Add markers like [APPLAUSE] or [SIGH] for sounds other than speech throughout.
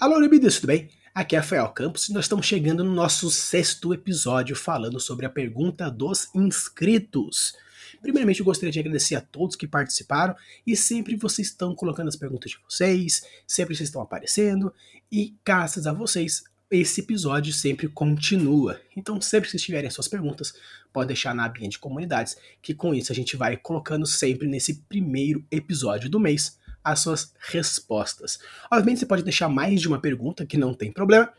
Alô, Libidas, tudo bem? Aqui é Rafael Campos e nós estamos chegando no nosso sexto episódio falando sobre a pergunta dos inscritos. Primeiramente, eu gostaria de agradecer a todos que participaram e sempre vocês estão colocando as perguntas de vocês, sempre vocês estão aparecendo e graças a vocês esse episódio sempre continua. Então, sempre que vocês tiverem suas perguntas, pode deixar na abinha de comunidades, que com isso a gente vai colocando sempre nesse primeiro episódio do mês as suas respostas. Obviamente, você pode deixar mais de uma pergunta, que não tem problema,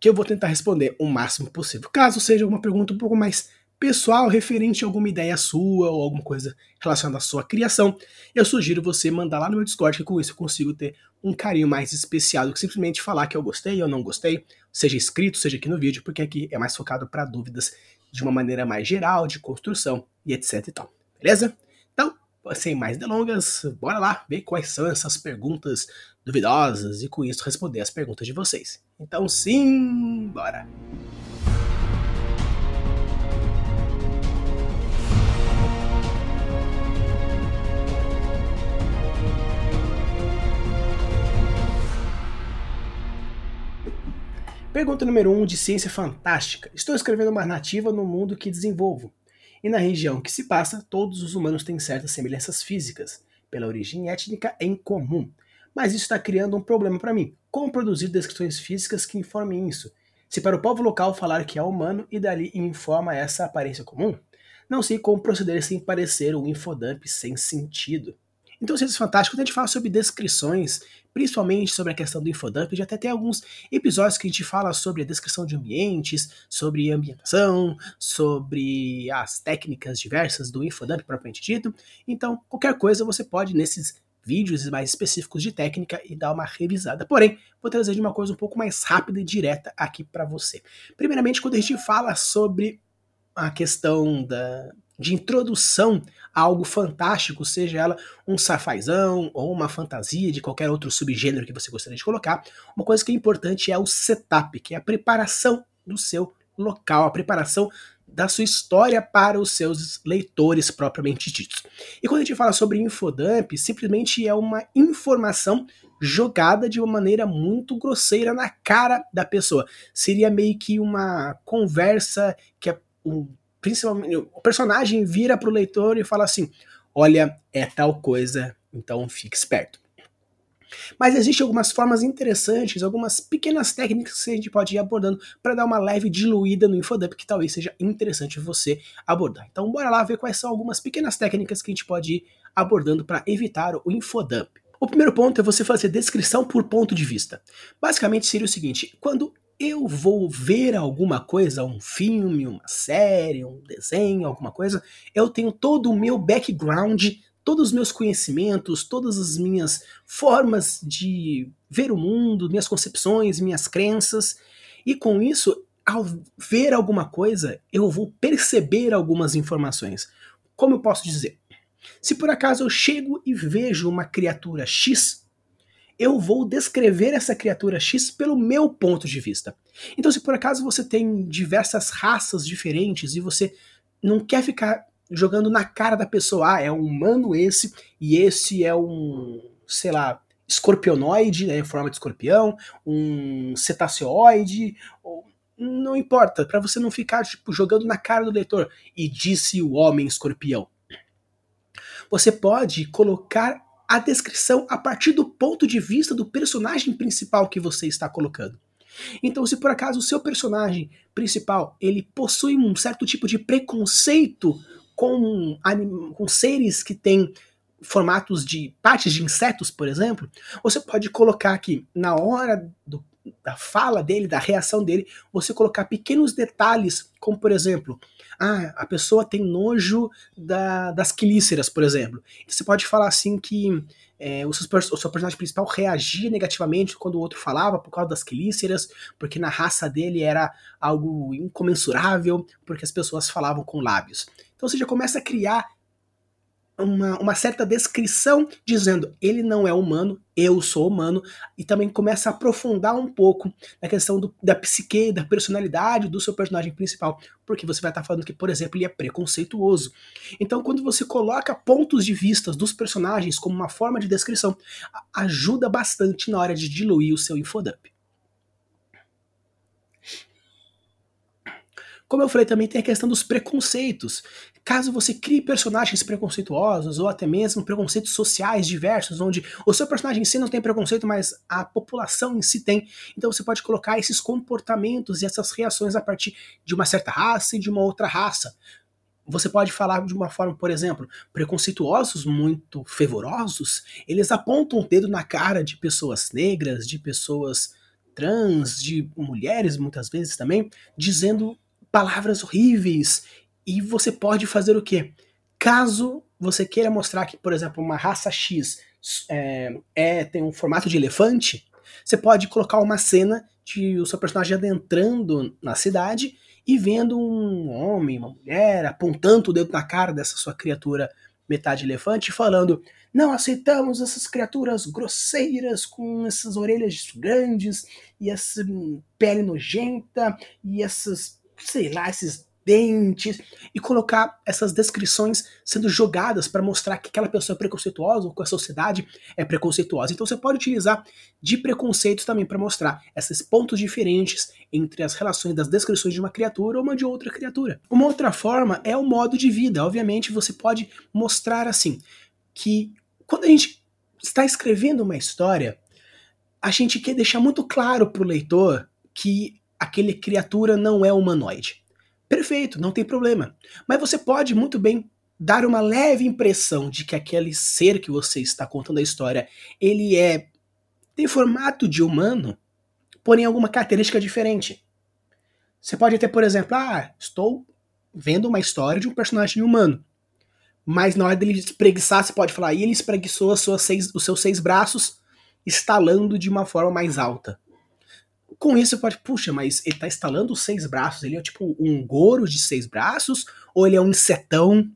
que eu vou tentar responder o máximo possível. Caso seja uma pergunta um pouco mais pessoal, referente a alguma ideia sua ou alguma coisa relacionada à sua criação, eu sugiro você mandar lá no meu Discord, que com isso eu consigo ter um carinho mais especial do que simplesmente falar que eu gostei ou não gostei, seja escrito, seja aqui no vídeo, porque aqui é mais focado para dúvidas de uma maneira mais geral, de construção e etc e tal. Beleza? Sem mais delongas, bora lá ver quais são essas perguntas duvidosas e com isso responder as perguntas de vocês. Então, sim, bora! Pergunta número 1 um de Ciência Fantástica. Estou escrevendo uma narrativa no mundo que desenvolvo. E na região que se passa, todos os humanos têm certas semelhanças físicas, pela origem étnica em comum. Mas isso está criando um problema para mim. Como produzir descrições físicas que informem isso? Se para o povo local falar que é humano e dali informa essa aparência comum? Não sei como proceder sem parecer um infodump sem sentido. Então, Ciências Fantásticas, a gente fala sobre descrições principalmente sobre a questão do infodump. Já até tem alguns episódios que a gente fala sobre a descrição de ambientes, sobre ambientação, sobre as técnicas diversas do infodump propriamente dito. Então, qualquer coisa você pode nesses vídeos mais específicos de técnica e dar uma revisada. Porém, vou trazer de uma coisa um pouco mais rápida e direta aqui para você. Primeiramente, quando a gente fala sobre a questão da, de introdução a algo fantástico, seja ela um safazão ou uma fantasia de qualquer outro subgênero que você gostaria de colocar, uma coisa que é importante é o setup, que é a preparação do seu local, a preparação da sua história para os seus leitores propriamente ditos. E quando a gente fala sobre infodump, simplesmente é uma informação jogada de uma maneira muito grosseira na cara da pessoa. Seria meio que uma conversa que é um principalmente o personagem vira pro leitor e fala assim: "Olha, é tal coisa, então fique esperto". Mas existem algumas formas interessantes, algumas pequenas técnicas que a gente pode ir abordando para dar uma leve diluída no infodump que talvez seja interessante você abordar. Então bora lá ver quais são algumas pequenas técnicas que a gente pode ir abordando para evitar o infodump. O primeiro ponto é você fazer descrição por ponto de vista. Basicamente seria o seguinte: quando eu vou ver alguma coisa, um filme, uma série, um desenho, alguma coisa, eu tenho todo o meu background, todos os meus conhecimentos, todas as minhas formas de ver o mundo, minhas concepções, minhas crenças, e com isso, ao ver alguma coisa, eu vou perceber algumas informações. Como eu posso dizer? Se por acaso eu chego e vejo uma criatura X, eu vou descrever essa criatura X pelo meu ponto de vista. Então, se por acaso você tem diversas raças diferentes e você não quer ficar jogando na cara da pessoa, ah, é um humano esse e esse é um, sei lá, escorpionoide, né, em forma de escorpião, um cetaceoide, ou, não importa, para você não ficar tipo jogando na cara do leitor e disse o homem escorpião. Você pode colocar a descrição a partir do ponto de vista do personagem principal que você está colocando. Então, se por acaso o seu personagem principal ele possui um certo tipo de preconceito com, com seres que têm formatos de partes de insetos, por exemplo, você pode colocar aqui na hora do, da fala dele, da reação dele, você colocar pequenos detalhes, como por exemplo, ah, a pessoa tem nojo da, das quelíceras, por exemplo. Então você pode falar assim que é, o, seu, o, seu, personagem principal reagia negativamente quando o outro falava por causa das quelíceras, porque na raça dele era algo incomensurável, porque as pessoas falavam com lábios. Então você já começa a criar uma, uma, certa descrição dizendo ele não é humano, eu sou humano, e também começa a aprofundar um pouco na questão do, da psique, da personalidade do seu personagem principal, porque você vai estar falando que, por exemplo, ele é preconceituoso. Então, quando você coloca pontos de vista dos personagens como uma forma de descrição, ajuda bastante na hora de diluir o seu infodump. Como eu falei, também tem a questão dos preconceitos. Caso você crie personagens preconceituosos ou até mesmo preconceitos sociais diversos, onde o seu personagem em si não tem preconceito, mas a população em si tem, então você pode colocar esses comportamentos e essas reações a partir de uma certa raça e de uma outra raça. Você pode falar de uma forma, por exemplo, preconceituosos muito fervorosos, eles apontam o dedo na cara de pessoas negras, de pessoas trans, de mulheres muitas vezes também, dizendo palavras horríveis. E você pode fazer o quê? Caso você queira mostrar que, por exemplo, uma raça X é, é, tem um formato de elefante, você pode colocar uma cena de o seu personagem adentrando na cidade e vendo um homem, uma mulher, apontando o dedo na cara dessa sua criatura metade elefante, falando: não aceitamos essas criaturas grosseiras com essas orelhas grandes e essa pele nojenta e essas sei lá, esses dentes, e colocar essas descrições sendo jogadas para mostrar que aquela pessoa é preconceituosa ou que a sociedade é preconceituosa. Então você pode utilizar de preconceitos também para mostrar esses pontos diferentes entre as relações das descrições de uma criatura ou uma de outra criatura. Uma outra forma é o modo de vida. Obviamente você pode mostrar assim que quando a gente está escrevendo uma história, a gente quer deixar muito claro para o leitor que aquele criatura não é humanoide. Perfeito, não tem problema. Mas você pode muito bem dar uma leve impressão de que aquele ser que você está contando a história, ele é tem formato de humano, porém alguma característica diferente. Você pode ter, por exemplo, ah, estou vendo uma história de um personagem humano. Mas na hora dele espreguiçar, você pode falar, e ele espreguiçou seis, os seus seis braços, estalando de uma forma mais alta. Com isso pode, puxa, mas ele tá instalando seis braços, ele é tipo um goro de seis braços, ou ele é um insetão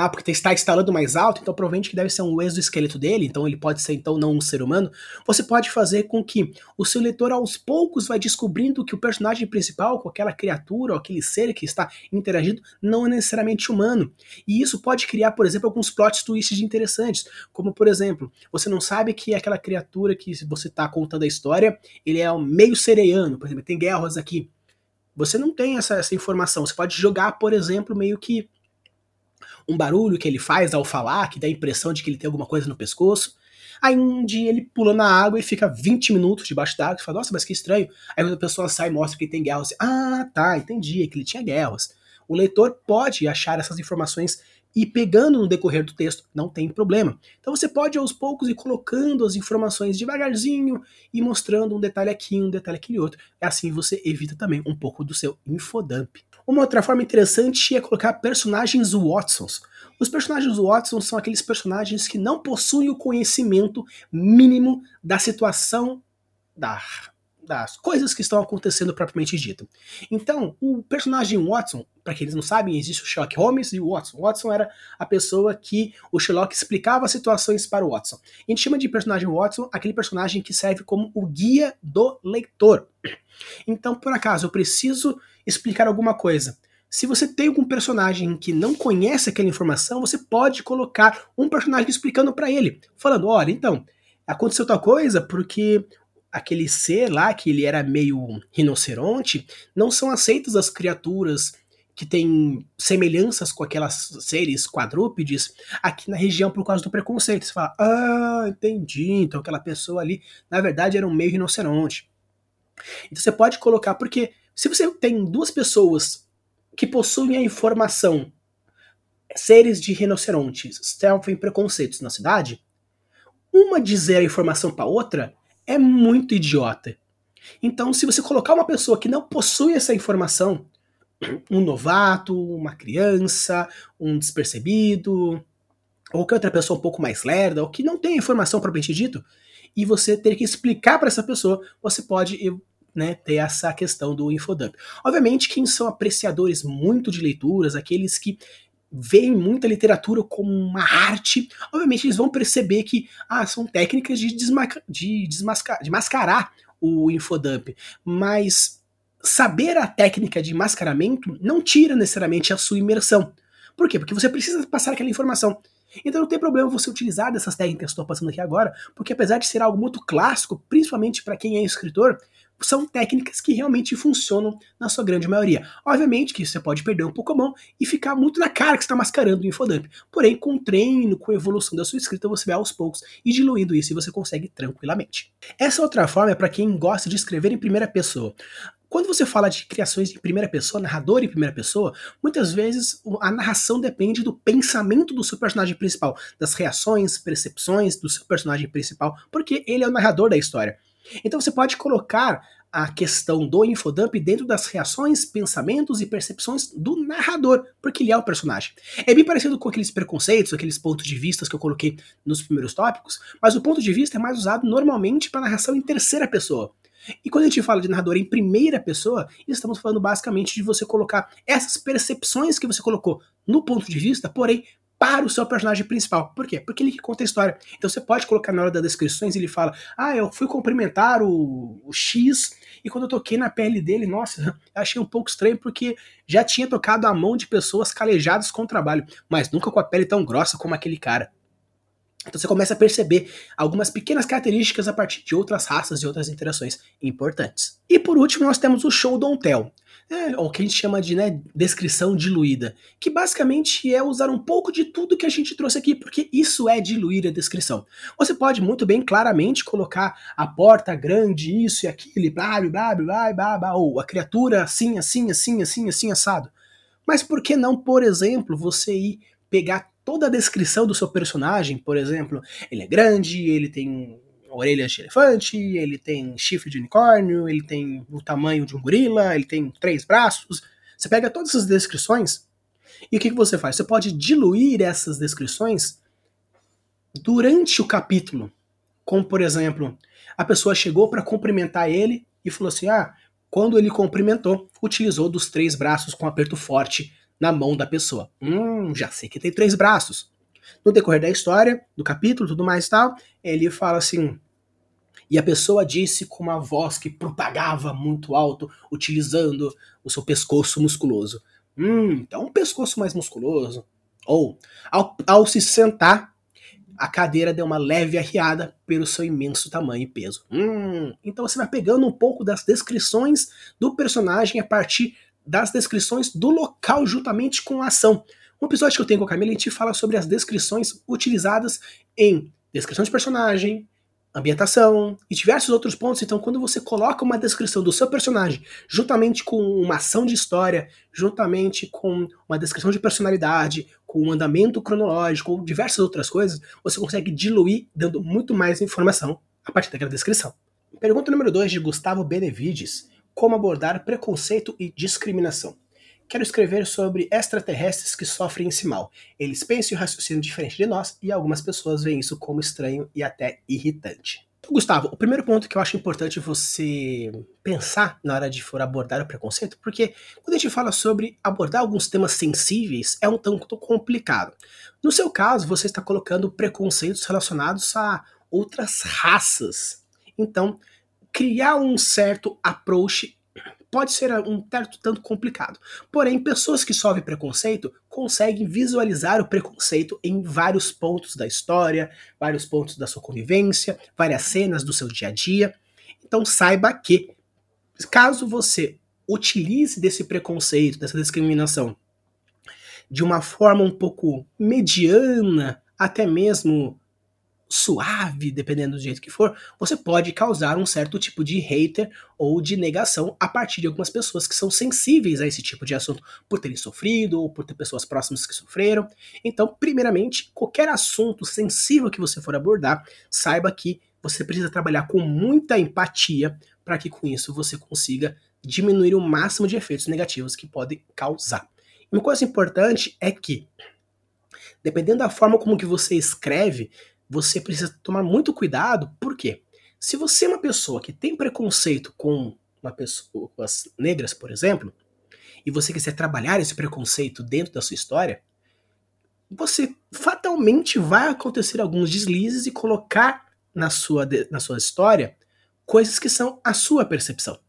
ah, porque está instalando mais alto, então provavelmente que deve ser um exoesqueleto dele, então ele pode ser então não um ser humano. Você pode fazer com que o seu leitor aos poucos vai descobrindo que o personagem principal, com aquela criatura ou aquele ser que está interagindo, não é necessariamente humano. E isso pode criar, por exemplo, alguns plot twists interessantes, como por exemplo, você não sabe que aquela criatura que você está contando a história, ele é meio sereiano, por exemplo, tem guerras aqui. Você não tem essa, essa informação. Você pode jogar, por exemplo, meio que um barulho que ele faz ao falar, que dá a impressão de que ele tem alguma coisa no pescoço. Aí um dia ele pula na água e fica 20 minutos debaixo d'água e fala, nossa, mas que estranho. Aí quando a pessoa sai e mostra que ele tem guerras, você, ah, tá, entendi, é que ele tinha guerras. O leitor pode achar essas informações e pegando no decorrer do texto, não tem problema. Então você pode aos poucos ir colocando as informações devagarzinho e mostrando um detalhe aqui, um detalhe aqui e outro. Assim você evita também um pouco do seu infodump. Uma outra forma interessante é colocar personagens Watsons. Os personagens Watson são aqueles personagens que não possuem o conhecimento mínimo da situação da das coisas que estão acontecendo propriamente dito. Então, o personagem Watson, para quem eles não sabem, existe o Sherlock Holmes e o Watson. O Watson era a pessoa que o Sherlock explicava situações para o Watson. A gente chama de personagem Watson aquele personagem que serve como o guia do leitor. Então, por acaso, eu preciso explicar alguma coisa. Se você tem algum personagem que não conhece aquela informação, você pode colocar um personagem explicando para ele, falando: olha, então, aconteceu tal coisa porque aquele ser lá, que ele era meio rinoceronte, não são aceitas as criaturas que têm semelhanças com aquelas seres quadrúpedes aqui na região por causa do preconceito. Você fala, ah, entendi, então aquela pessoa ali, na verdade, era um meio rinoceronte. Então você pode colocar, porque se você tem duas pessoas que possuem a informação, seres de rinocerontes sofrem preconceitos na cidade, uma dizer a informação para outra é muito idiota. Então, se você colocar uma pessoa que não possui essa informação, um novato, uma criança, um despercebido, ou que outra pessoa um pouco mais lerda, ou que não tem informação propriamente dito, e você ter que explicar para essa pessoa, você pode né, ter essa questão do infodump. Obviamente, quem são apreciadores muito de leituras, aqueles que veem muita literatura como uma arte, obviamente eles vão perceber que ah, são técnicas de, de, de mascarar o infodump, mas saber a técnica de mascaramento não tira necessariamente a sua imersão. Por quê? Porque você precisa passar aquela informação. Então não tem problema você utilizar dessas técnicas que estou passando aqui agora, porque apesar de ser algo muito clássico, principalmente para quem é escritor, são técnicas que realmente funcionam na sua grande maioria. Obviamente que você pode perder um pouco a mão e ficar muito na cara que está mascarando o infodump. Porém, com treino, com a evolução da sua escrita, você vai aos poucos e diluindo isso e você consegue tranquilamente. Essa outra forma é para quem gosta de escrever em primeira pessoa. Quando você fala de criações em primeira pessoa, narrador em primeira pessoa, muitas vezes a narração depende do pensamento do seu personagem principal, das reações, percepções do seu personagem principal, porque ele é o narrador da história. Então você pode colocar a questão do infodump dentro das reações, pensamentos e percepções do narrador, porque ele é o personagem. É bem parecido com aqueles preconceitos, aqueles pontos de vista que eu coloquei nos primeiros tópicos, mas o ponto de vista é mais usado normalmente para narração em terceira pessoa. E quando a gente fala de narrador em primeira pessoa, estamos falando basicamente de você colocar essas percepções que você colocou no ponto de vista, porém para o seu personagem principal. Por quê? Porque ele que conta a história. Então você pode colocar na hora das descrições, ele fala: Ah, eu fui cumprimentar o, o X, e quando eu toquei na pele dele, nossa, [LAUGHS] achei um pouco estranho, porque já tinha tocado a mão de pessoas calejadas com o trabalho, mas nunca com a pele tão grossa como aquele cara. Então você começa a perceber algumas pequenas características a partir de outras raças e outras interações importantes. E por último, nós temos o show don't tell. É, o que a gente chama de né, descrição diluída, que basicamente é usar um pouco de tudo que a gente trouxe aqui, porque isso é diluir a descrição. Você pode muito bem claramente colocar a porta grande, isso e aquilo, blá blá blá blá blá, ou a criatura assim, assim, assim, assim, assim, assado. Mas por que não, por exemplo, você ir pegar toda a descrição do seu personagem, por exemplo, ele é grande, ele tem orelhas de elefante, ele tem chifre de unicórnio, ele tem o tamanho de um gorila, ele tem três braços. Você pega todas essas descrições e o que, que você faz? Você pode diluir essas descrições durante o capítulo. Como, por exemplo, a pessoa chegou para cumprimentar ele e falou assim: Ah, quando ele cumprimentou, utilizou dos três braços com aperto forte na mão da pessoa. Hum, já sei que tem três braços. No decorrer da história, do capítulo, tudo mais e tal, ele fala assim. E a pessoa disse com uma voz que propagava muito alto, utilizando o seu pescoço musculoso. Hum, então um pescoço mais musculoso. Ou, ao, ao se sentar, a cadeira deu uma leve arriada pelo seu imenso tamanho e peso. Hum, então você vai pegando um pouco das descrições do personagem a partir das descrições do local juntamente com a ação. Um episódio que eu tenho com a Camila, a gente fala sobre as descrições utilizadas em descrição de personagem, ambientação e diversos outros pontos. Então, quando você coloca uma descrição do seu personagem juntamente com uma ação de história, juntamente com uma descrição de personalidade, com um andamento cronológico ou diversas outras coisas, você consegue diluir dando muito mais informação a partir daquela descrição. Pergunta número 2 de Gustavo Benevides: Como abordar preconceito e discriminação? Quero escrever sobre extraterrestres que sofrem esse mal. Eles pensam e raciocinam diferente de nós e algumas pessoas veem isso como estranho e até irritante. Então, Gustavo, o primeiro ponto que eu acho importante você pensar na hora de for abordar o preconceito, porque quando a gente fala sobre abordar alguns temas sensíveis, é um tanto complicado. No seu caso, você está colocando preconceitos relacionados a outras raças. Então, criar um certo approach pode ser um tanto, tanto complicado. Porém, pessoas que sofrem preconceito conseguem visualizar o preconceito em vários pontos da história, vários pontos da sua convivência, várias cenas do seu dia a dia. Então saiba que, caso você utilize desse preconceito, dessa discriminação, de uma forma um pouco mediana, até mesmo suave, dependendo do jeito que for, você pode causar um certo tipo de hater ou de negação a partir de algumas pessoas que são sensíveis a esse tipo de assunto, por terem sofrido ou por ter pessoas próximas que sofreram. Então, primeiramente, qualquer assunto sensível que você for abordar, saiba que você precisa trabalhar com muita empatia para que com isso você consiga diminuir o máximo de efeitos negativos que pode causar. Uma coisa importante é que, dependendo da forma como que você escreve, você precisa tomar muito cuidado, por quê? Se você é uma pessoa que tem preconceito com uma pessoa, com as negras, por exemplo, e você quiser trabalhar esse preconceito dentro da sua história, você fatalmente vai acontecer alguns deslizes e colocar na sua, na sua história coisas que são a sua percepção.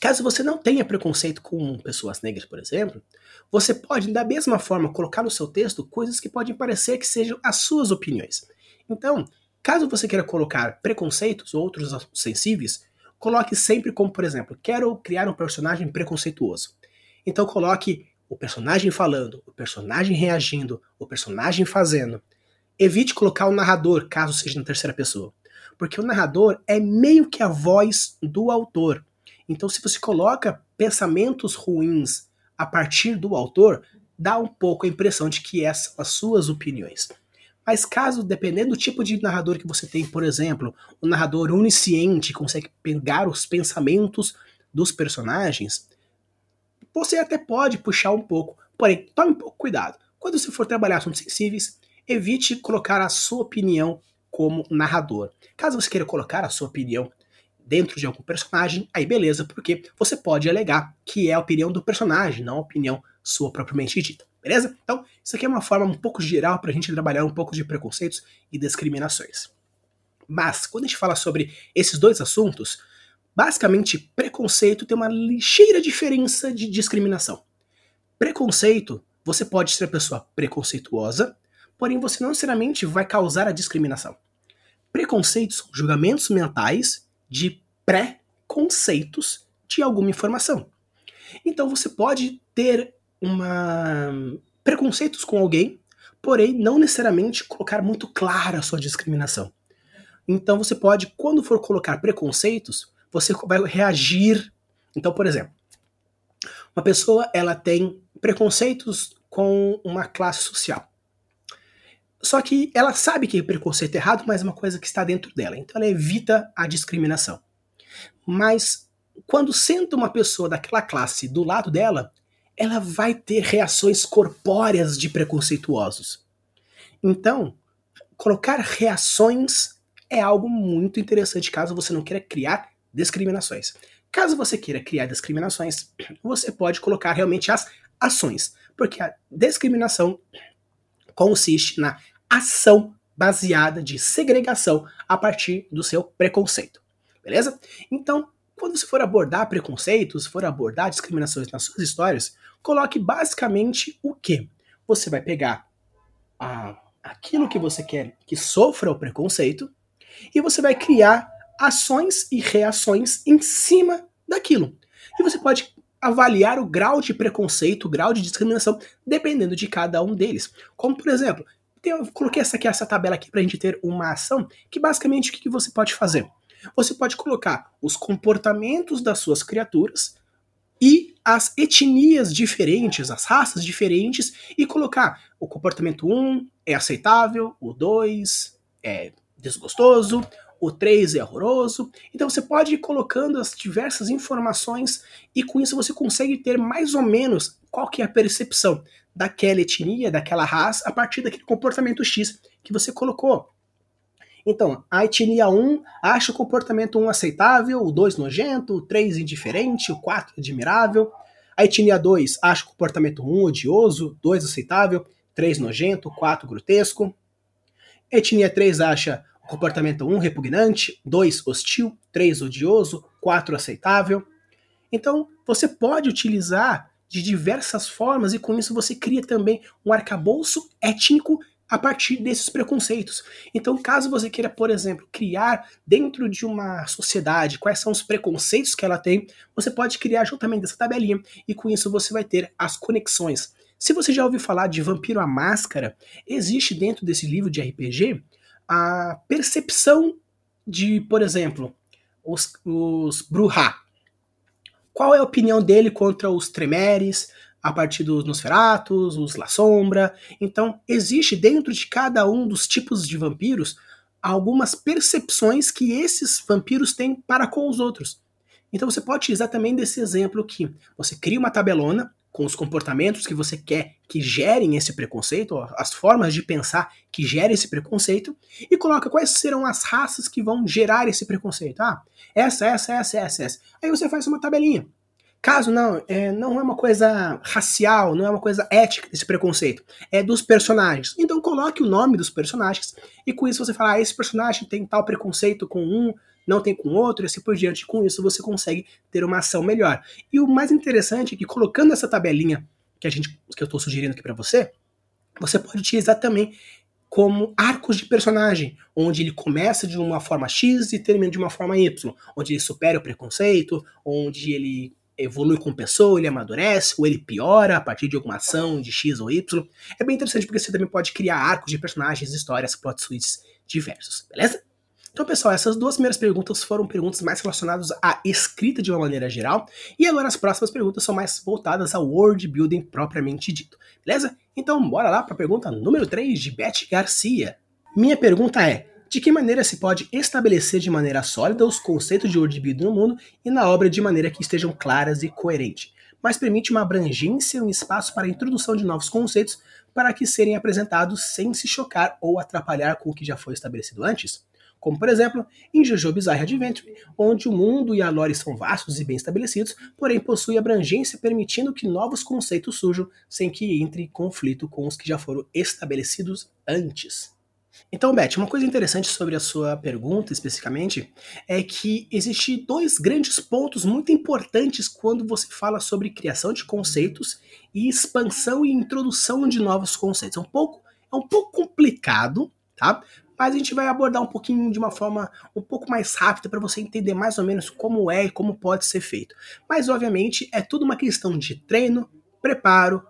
Caso você não tenha preconceito com pessoas negras, por exemplo, você pode, da mesma forma, colocar no seu texto coisas que podem parecer que sejam as suas opiniões. Então, caso você queira colocar preconceitos ou outros sensíveis, coloque sempre como, por exemplo, quero criar um personagem preconceituoso. Então coloque o personagem falando, o personagem reagindo, o personagem fazendo. Evite colocar o narrador, caso seja na terceira pessoa. Porque o narrador é meio que a voz do autor. Então, se você coloca pensamentos ruins a partir do autor, dá um pouco a impressão de que essas são as suas opiniões. Mas caso, dependendo do tipo de narrador que você tem, por exemplo, um narrador onisciente consegue pegar os pensamentos dos personagens, você até pode puxar um pouco. Porém, tome um pouco cuidado. Quando você for trabalhar assuntos sensíveis, evite colocar a sua opinião como narrador. Caso você queira colocar a sua opinião dentro de algum personagem, aí beleza, porque você pode alegar que é a opinião do personagem, não a opinião sua propriamente dita. Beleza? Então, isso aqui é uma forma um pouco geral para a gente trabalhar um pouco de preconceitos e discriminações. Mas, quando a gente fala sobre esses dois assuntos, basicamente, preconceito tem uma ligeira diferença de discriminação. Preconceito, você pode ser pessoa preconceituosa, porém você não necessariamente vai causar a discriminação. Preconceitos são julgamentos mentais de pré-conceitos de alguma informação. Então você pode ter uma preconceitos com alguém, porém não necessariamente colocar muito clara a sua discriminação. Então você pode, quando for colocar preconceitos, você vai reagir. Então, por exemplo, uma pessoa ela tem preconceitos com uma classe social. Só que ela sabe que o preconceito é errado, mas é uma coisa que está dentro dela. Então ela evita a discriminação. Mas quando senta uma pessoa daquela classe do lado dela, ela vai ter reações corpóreas de preconceituosos. Então, colocar reações é algo muito interessante caso você não queira criar discriminações. Caso você queira criar discriminações, você pode colocar realmente as ações, porque a discriminação consiste na ação baseada de segregação a partir do seu preconceito. Beleza? Então, quando você for abordar preconceitos, for abordar discriminações nas suas histórias, coloque basicamente o que? Você vai pegar a, aquilo que você quer que sofra o preconceito e você vai criar ações e reações em cima daquilo. E você pode avaliar o grau de preconceito, o grau de discriminação, dependendo de cada um deles. Como, por exemplo, eu coloquei essa aqui, essa tabela aqui para a gente ter uma ação que basicamente o que, que você pode fazer? Você pode colocar os comportamentos das suas criaturas e as etnias diferentes, as raças diferentes, e colocar o comportamento 1 é aceitável, o 2 é desgostoso, o 3 é horroroso. Então você pode ir colocando as diversas informações e com isso você consegue ter mais ou menos qual que é a percepção daquela etnia, daquela raça, a partir daquele comportamento X que você colocou. Então, a etnia 1 acha o comportamento 1 aceitável, o 2 nojento, o 3 indiferente, o 4 admirável. A etnia 2 acha o comportamento 1 odioso, 2 aceitável, 3 nojento, 4 grotesco. A etnia 3 acha o comportamento 1 repugnante, 2 hostil, 3 odioso, 4 aceitável. Então, você pode utilizar de diversas formas e com isso você cria também um arcabouço étnico a partir desses preconceitos. Então, caso você queira, por exemplo, criar dentro de uma sociedade quais são os preconceitos que ela tem, você pode criar juntamente essa tabelinha e com isso você vai ter as conexões. Se você já ouviu falar de Vampiro à Máscara, existe dentro desse livro de RPG a percepção de, por exemplo, os, os Bruhá. Qual é a opinião dele contra os Tremeres, a partir dos Nosferatus, os La Sombra. Então, existe dentro de cada um dos tipos de vampiros algumas percepções que esses vampiros têm para com os outros. Então você pode utilizar também desse exemplo aqui. Você cria uma tabelona com os comportamentos que você quer que gerem esse preconceito, as formas de pensar que gerem esse preconceito, e coloca quais serão as raças que vão gerar esse preconceito. Ah, essa, essa, essa, essa, essa. Aí você faz uma tabelinha. Caso não, é, não é uma coisa racial, não é uma coisa ética esse preconceito, é dos personagens. Então coloque o nome dos personagens e com isso você fala, ah, esse personagem tem tal preconceito com um, não tem com outro, e assim por diante. Com isso você consegue ter uma ação melhor. E o mais interessante é que colocando essa tabelinha que a gente que eu estou sugerindo aqui para você, você pode utilizar também como arcos de personagem, onde ele começa de uma forma X e termina de uma forma Y, onde ele supera o preconceito, onde ele evolui com pessoa, ele amadurece, ou ele piora a partir de alguma ação de X ou Y. É bem interessante porque você também pode criar arcos de personagens, histórias, plot suites diversos, beleza? Então, pessoal, essas duas primeiras perguntas foram perguntas mais relacionadas à escrita de uma maneira geral, e agora as próximas perguntas são mais voltadas ao world building propriamente dito, beleza? Então, bora lá para a pergunta número 3 de Beth Garcia. Minha pergunta é: de que maneira se pode estabelecer de maneira sólida os conceitos de world building no mundo e na obra de maneira que estejam claras e coerentes, mas permite uma abrangência e um espaço para a introdução de novos conceitos para que serem apresentados sem se chocar ou atrapalhar com o que já foi estabelecido antes? Como por exemplo em Jojo Bizarre Adventure, onde o mundo e a lore são vastos e bem estabelecidos, porém possui abrangência permitindo que novos conceitos surjam sem que entre em conflito com os que já foram estabelecidos antes. Então, Beth, uma coisa interessante sobre a sua pergunta especificamente é que existem dois grandes pontos muito importantes quando você fala sobre criação de conceitos e expansão e introdução de novos conceitos. É um pouco, é um pouco complicado, tá? Mas a gente vai abordar um pouquinho de uma forma um pouco mais rápida para você entender mais ou menos como é e como pode ser feito. Mas, obviamente, é tudo uma questão de treino, preparo,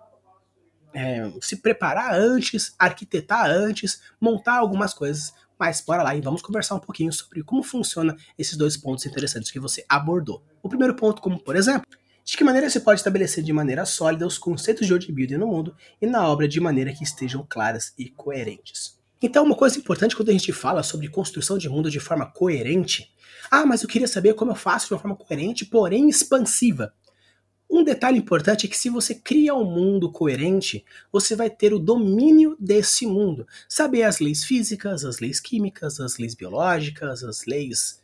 é, se preparar antes, arquitetar antes, montar algumas coisas. Mas bora lá e vamos conversar um pouquinho sobre como funciona esses dois pontos interessantes que você abordou. O primeiro ponto, como por exemplo, de que maneira se pode estabelecer de maneira sólida os conceitos de world building no mundo e na obra de maneira que estejam claras e coerentes. Então, uma coisa importante quando a gente fala sobre construção de mundo de forma coerente. Ah, mas eu queria saber como eu faço de uma forma coerente, porém expansiva. Um detalhe importante é que se você cria um mundo coerente, você vai ter o domínio desse mundo. Saber as leis físicas, as leis químicas, as leis biológicas, as leis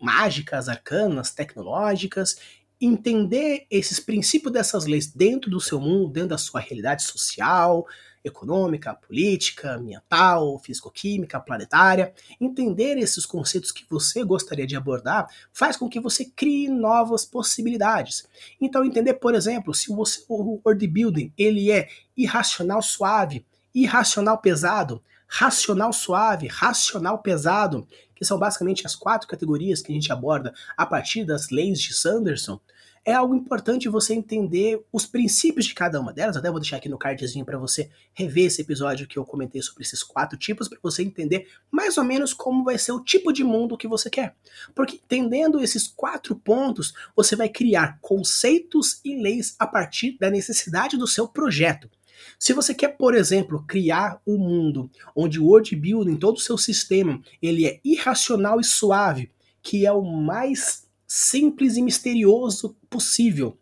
mágicas, arcanas, tecnológicas, entender esses princípios dessas leis dentro do seu mundo, dentro da sua realidade social, econômica, política, ambiental, físico-química, planetária. Entender esses conceitos que você gostaria de abordar faz com que você crie novas possibilidades. Então, entender, por exemplo, se o world building ele é irracional suave, irracional pesado, racional suave, racional pesado, que são basicamente as quatro categorias que a gente aborda a partir das leis de Sanderson é algo importante você entender os princípios de cada uma delas. Até vou deixar aqui no cardzinho para você rever esse episódio que eu comentei sobre esses quatro tipos, para você entender mais ou menos como vai ser o tipo de mundo que você quer. Porque entendendo esses quatro pontos, você vai criar conceitos e leis a partir da necessidade do seu projeto. Se você quer, por exemplo, criar um mundo onde o world building, todo o seu sistema, ele é irracional e suave, que é o mais simples e misterioso possível.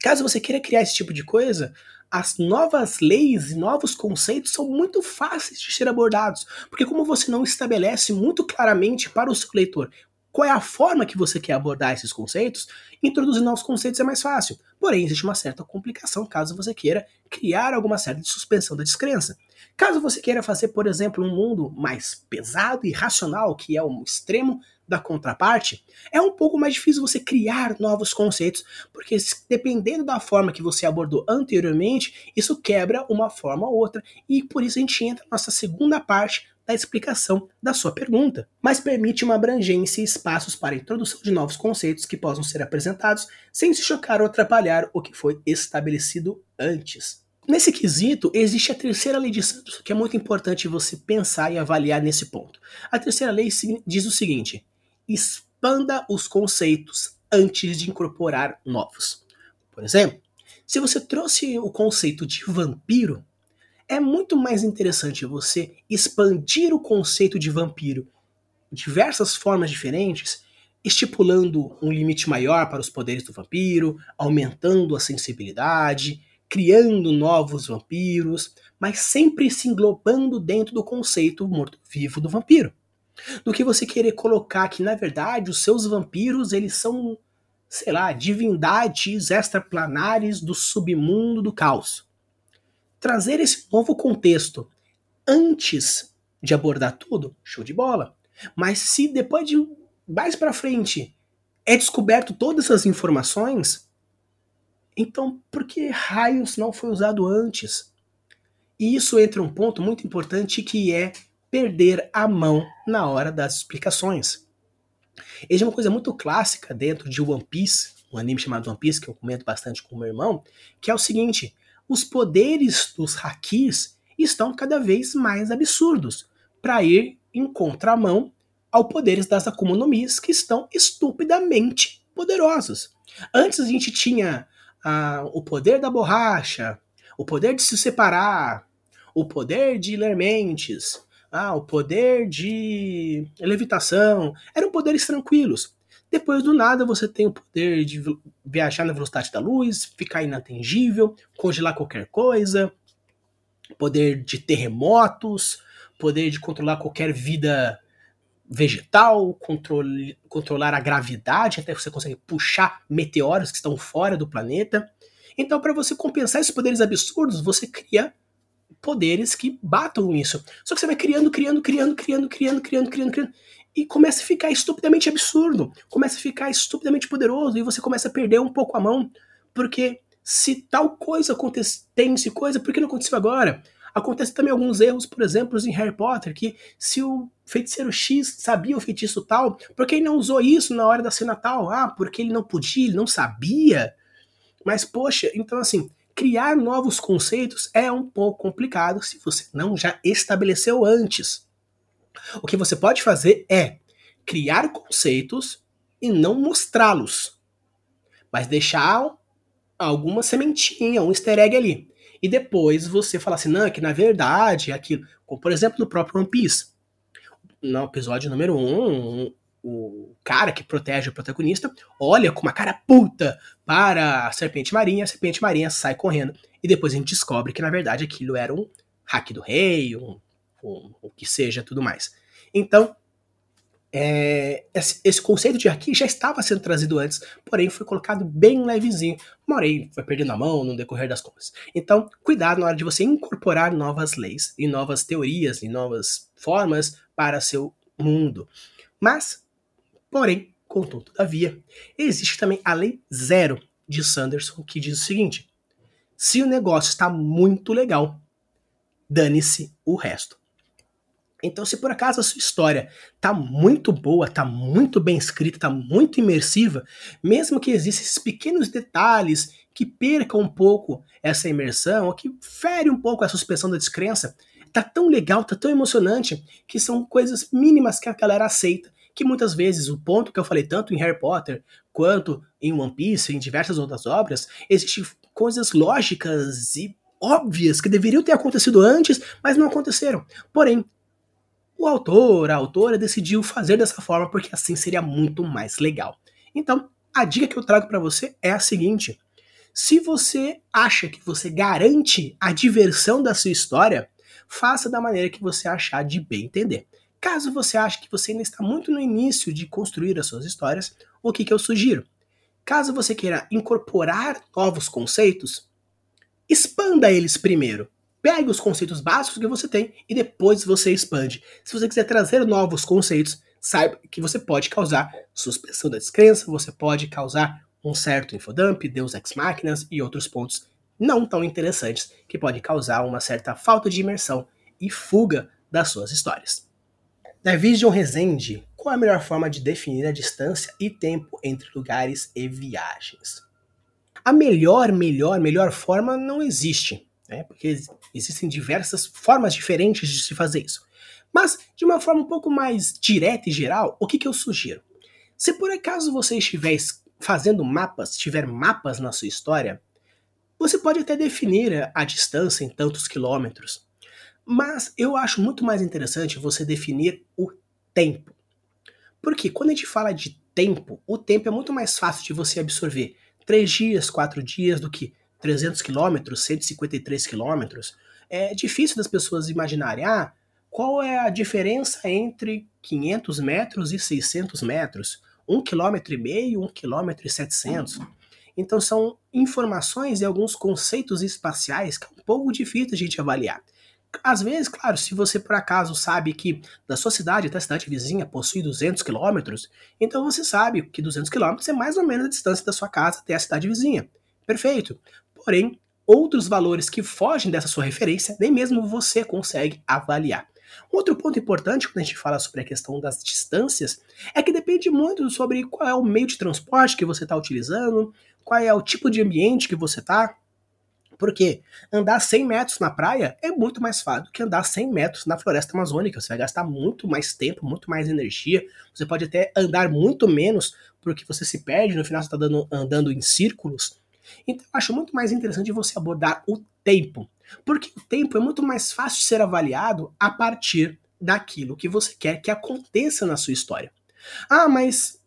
Caso você queira criar esse tipo de coisa, as novas leis e novos conceitos são muito fáceis de ser abordados, porque como você não estabelece muito claramente para o seu leitor qual é a forma que você quer abordar esses conceitos, introduzir novos conceitos é mais fácil. Porém, existe uma certa complicação caso você queira criar alguma certa suspensão da descrença. Caso você queira fazer, por exemplo, um mundo mais pesado e racional, que é o extremo da contraparte, é um pouco mais difícil você criar novos conceitos, porque dependendo da forma que você abordou anteriormente, isso quebra uma forma ou outra, e por isso a gente entra na nossa segunda parte da explicação da sua pergunta, mas permite uma abrangência e espaços para a introdução de novos conceitos que possam ser apresentados sem se chocar ou atrapalhar o que foi estabelecido antes. Nesse quesito, existe a terceira lei de Santos, que é muito importante você pensar e avaliar nesse ponto. A terceira lei diz o seguinte: expanda os conceitos antes de incorporar novos. Por exemplo, se você trouxe o conceito de vampiro, é muito mais interessante você expandir o conceito de vampiro de diversas formas diferentes, estipulando um limite maior para os poderes do vampiro, aumentando a sensibilidade, criando novos vampiros, mas sempre se englobando dentro do conceito morto-vivo do vampiro do que você querer colocar que na verdade os seus vampiros eles são sei lá, divindades extraplanares do submundo do caos. Trazer esse novo contexto antes de abordar tudo, show de bola. Mas se depois de mais para frente é descoberto todas essas informações, então por que raios não foi usado antes? E isso entra um ponto muito importante que é perder a mão na hora das explicações. Existe uma coisa muito clássica dentro de One Piece, um anime chamado One Piece, que eu comento bastante com o meu irmão, que é o seguinte: os poderes dos hakis estão cada vez mais absurdos para ir em contramão aos poderes das Akuma no Mis, que estão estupidamente poderosos. Antes a gente tinha ah, o poder da borracha, o poder de se separar, o poder de ler mentes, ah, o poder de levitação. Eram poderes tranquilos. Depois do nada você tem o poder de viajar na velocidade da luz, ficar inatingível, congelar qualquer coisa, poder de terremotos, poder de controlar qualquer vida vegetal, controle, controlar a gravidade, até você consegue puxar meteoros que estão fora do planeta. Então, para você compensar esses poderes absurdos, você cria poderes que batam isso. Só que você vai criando, criando, criando, criando, criando, criando, criando, criando. E começa a ficar estupidamente absurdo. Começa a ficar estupidamente poderoso. E você começa a perder um pouco a mão. Porque se tal coisa acontece, coisa, por que não aconteceu agora? Acontece também alguns erros, por exemplo, em Harry Potter, que se o feiticeiro X sabia o feitiço tal, por que ele não usou isso na hora da cena tal? Ah, porque ele não podia, ele não sabia. Mas, poxa, então assim, criar novos conceitos é um pouco complicado se você não já estabeleceu antes. O que você pode fazer é criar conceitos e não mostrá-los, mas deixar alguma sementinha, um easter egg ali. E depois você falar assim, não, é que na verdade é aquilo. Como, por exemplo, no próprio One Piece. No episódio número 1, um, o cara que protege o protagonista olha com uma cara puta para a serpente marinha, a serpente marinha sai correndo. E depois a gente descobre que na verdade aquilo era um hack do rei, um, um, o que seja, tudo mais. Então, é, esse, conceito de haki já estava sendo trazido antes, porém foi colocado bem levezinho. Morei foi perdendo a mão no decorrer das contas. Então, cuidado na hora de você incorporar novas leis e novas teorias e novas formas para seu mundo. Mas Porém, contudo, todavia, existe também a lei zero de Sanderson que diz o seguinte: se o negócio está muito legal, dane-se o resto. Então, se por acaso a sua história tá muito boa, tá muito bem escrita, tá muito imersiva, mesmo que existam esses pequenos detalhes que percam um pouco essa imersão, ou que fere um pouco a suspensão da descrença, tá tão legal, tá tão emocionante, que são coisas mínimas que a galera aceita que muitas vezes o ponto que eu falei tanto em Harry Potter quanto em One Piece, em diversas outras obras, existem coisas lógicas e óbvias que deveriam ter acontecido antes, mas não aconteceram. Porém, o autor, a autora decidiu fazer dessa forma porque assim seria muito mais legal. Então, a dica que eu trago para você é a seguinte: se você acha que você garante a diversão da sua história, faça da maneira que você achar de bem entender. Caso você ache que você ainda está muito no início de construir as suas histórias, o que, que eu sugiro? Caso você queira incorporar novos conceitos, expanda eles primeiro. Pegue os conceitos básicos que você tem e depois você expande. Se você quiser trazer novos conceitos, saiba que você pode causar suspensão da descrença, você pode causar um certo infodump, Deus Ex Máquinas e outros pontos não tão interessantes que podem causar uma certa falta de imersão e fuga das suas histórias. Da Vision Rezende, qual a melhor forma de definir a distância e tempo entre lugares e viagens? A melhor, melhor, melhor forma não existe, né? porque existem diversas formas diferentes de se fazer isso. Mas, de uma forma um pouco mais direta e geral, o que, que eu sugiro? Se por acaso você estiver fazendo mapas, tiver mapas na sua história, você pode até definir a distância em tantos quilômetros. Mas eu acho muito mais interessante você definir o tempo. Porque quando a gente fala de tempo, o tempo é muito mais fácil de você absorver. Três dias, quatro dias do que 300 quilômetros, 153 quilômetros. É difícil das pessoas imaginarem, ah, qual é a diferença entre 500 metros e 600 metros? 1,5 km, 1 km e 700. Então são informações e alguns conceitos espaciais que é um pouco difícil a gente avaliar. Às vezes, claro, se você por acaso sabe que da sua cidade até a cidade vizinha possui 200 quilômetros, então você sabe que 200 quilômetros é mais ou menos a distância da sua casa até a cidade vizinha. Perfeito. Porém, outros valores que fogem dessa sua referência, nem mesmo você consegue avaliar. Outro ponto importante quando a gente fala sobre a questão das distâncias é que depende muito sobre qual é o meio de transporte que você está utilizando, qual é o tipo de ambiente que você está. Porque andar 100 metros na praia é muito mais fácil do que andar 100 metros na floresta amazônica. Você vai gastar muito mais tempo, muito mais energia. Você pode até andar muito menos porque você se perde, no final você está andando em círculos. Então, acho muito mais interessante você abordar o tempo. Porque o tempo é muito mais fácil de ser avaliado a partir daquilo que você quer que aconteça na sua história. Ah, mas